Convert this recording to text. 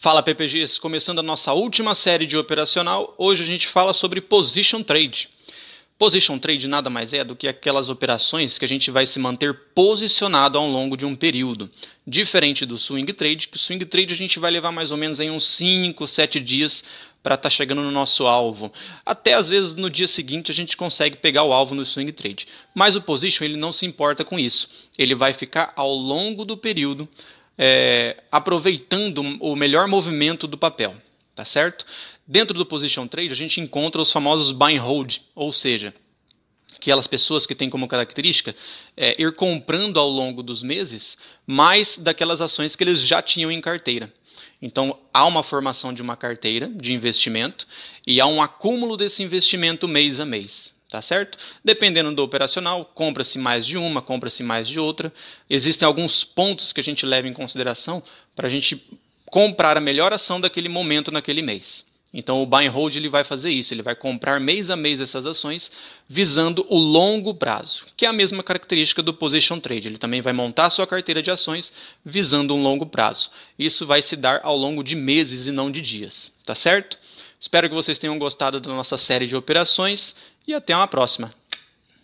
Fala PPGs, começando a nossa última série de operacional, hoje a gente fala sobre Position Trade. Position Trade nada mais é do que aquelas operações que a gente vai se manter posicionado ao longo de um período. Diferente do Swing Trade, que Swing Trade a gente vai levar mais ou menos em uns 5, 7 dias para estar tá chegando no nosso alvo. Até às vezes no dia seguinte a gente consegue pegar o alvo no Swing Trade. Mas o Position ele não se importa com isso. Ele vai ficar ao longo do período é, aproveitando o melhor movimento do papel, tá certo? Dentro do position trade a gente encontra os famosos buy and hold, ou seja, aquelas pessoas que têm como característica é, ir comprando ao longo dos meses mais daquelas ações que eles já tinham em carteira. Então há uma formação de uma carteira de investimento e há um acúmulo desse investimento mês a mês tá certo? Dependendo do operacional, compra-se mais de uma, compra-se mais de outra. Existem alguns pontos que a gente leva em consideração para a gente comprar a melhor ação daquele momento naquele mês. Então o buy and hold ele vai fazer isso, ele vai comprar mês a mês essas ações visando o longo prazo, que é a mesma característica do position trade. Ele também vai montar sua carteira de ações visando um longo prazo. Isso vai se dar ao longo de meses e não de dias, tá certo? Espero que vocês tenham gostado da nossa série de operações e até uma próxima.